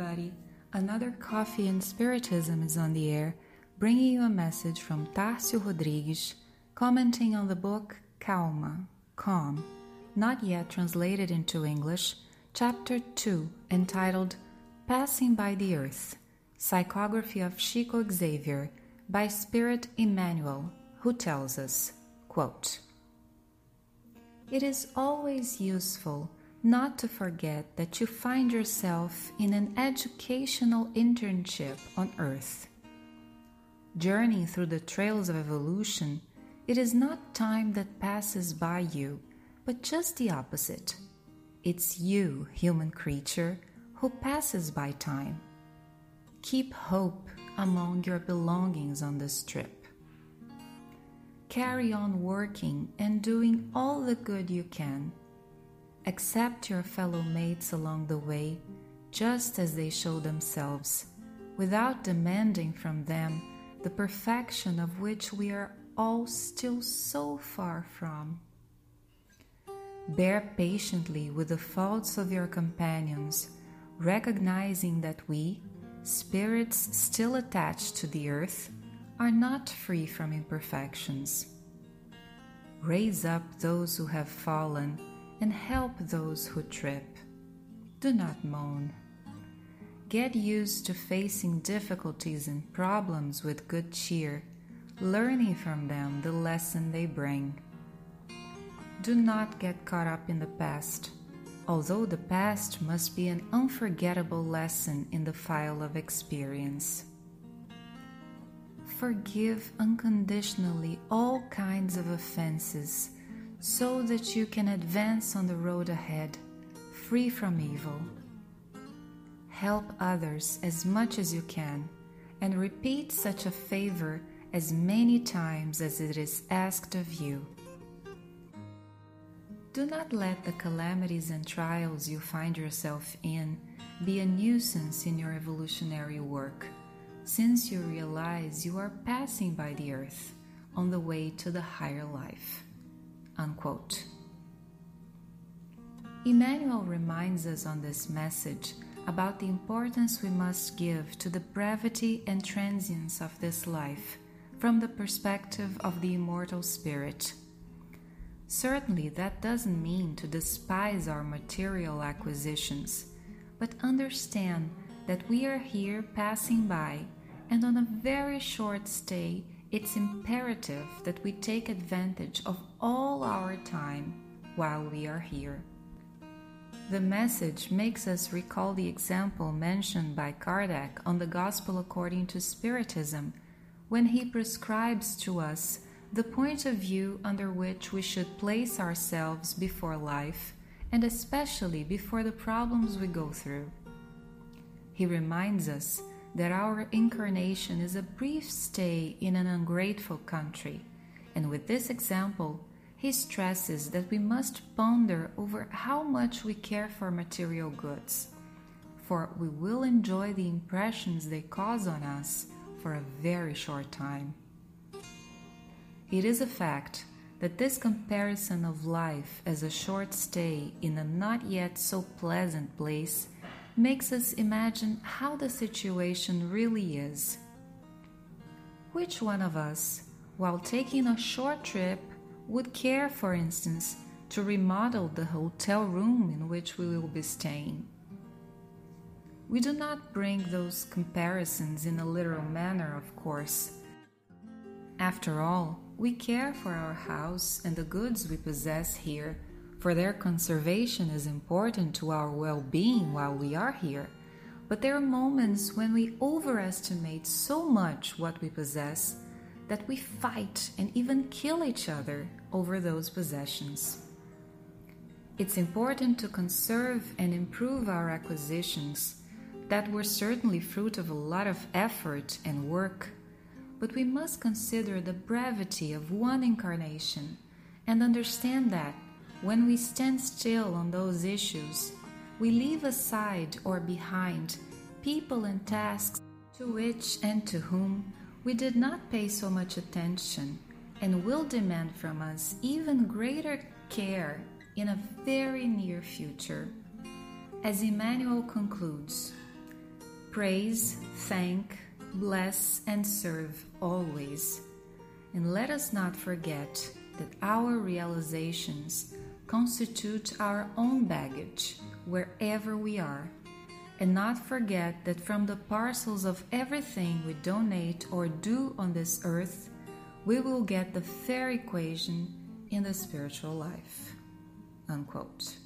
everybody. Another Coffee and Spiritism is on the air, bringing you a message from Tarcio Rodrigues, commenting on the book Calma, Calm, not yet translated into English, Chapter 2, entitled Passing by the Earth Psychography of Chico Xavier by Spirit Emmanuel, who tells us, quote, It is always useful not to forget that you find yourself in an educational internship on Earth. Journeying through the trails of evolution, it is not time that passes by you, but just the opposite. It's you, human creature, who passes by time. Keep hope among your belongings on this trip. Carry on working and doing all the good you can Accept your fellow mates along the way just as they show themselves, without demanding from them the perfection of which we are all still so far from. Bear patiently with the faults of your companions, recognizing that we, spirits still attached to the earth, are not free from imperfections. Raise up those who have fallen and help those who trip. Do not moan. Get used to facing difficulties and problems with good cheer, learning from them the lesson they bring. Do not get caught up in the past, although the past must be an unforgettable lesson in the file of experience. Forgive unconditionally all kinds of offenses so that you can advance on the road ahead, free from evil. Help others as much as you can, and repeat such a favor as many times as it is asked of you. Do not let the calamities and trials you find yourself in be a nuisance in your evolutionary work, since you realize you are passing by the earth on the way to the higher life. Unquote. Emmanuel reminds us on this message about the importance we must give to the brevity and transience of this life from the perspective of the immortal spirit. Certainly, that doesn't mean to despise our material acquisitions, but understand that we are here passing by and on a very short stay it's imperative that we take advantage of all our time while we are here. The message makes us recall the example mentioned by Kardec on the Gospel according to Spiritism when he prescribes to us the point of view under which we should place ourselves before life and especially before the problems we go through. He reminds us that our incarnation is a brief stay in an ungrateful country, and with this example, he stresses that we must ponder over how much we care for material goods, for we will enjoy the impressions they cause on us for a very short time. It is a fact that this comparison of life as a short stay in a not yet so pleasant place makes us imagine how the situation really is. Which one of us, while taking a short trip, would care, for instance, to remodel the hotel room in which we will be staying? We do not bring those comparisons in a literal manner, of course. After all, we care for our house and the goods we possess here for their conservation is important to our well being while we are here. But there are moments when we overestimate so much what we possess that we fight and even kill each other over those possessions. It's important to conserve and improve our acquisitions that were certainly fruit of a lot of effort and work, but we must consider the brevity of one incarnation and understand that when we stand still on those issues, we leave aside or behind people and tasks to which and to whom we did not pay so much attention and will demand from us even greater care in a very near future. As Emmanuel concludes, Praise, thank, bless, and serve always. And let us not forget that our realizations constitute our own baggage wherever we are, and not forget that from the parcels of everything we donate or do on this earth, we will get the fair equation in the spiritual life. Unquote.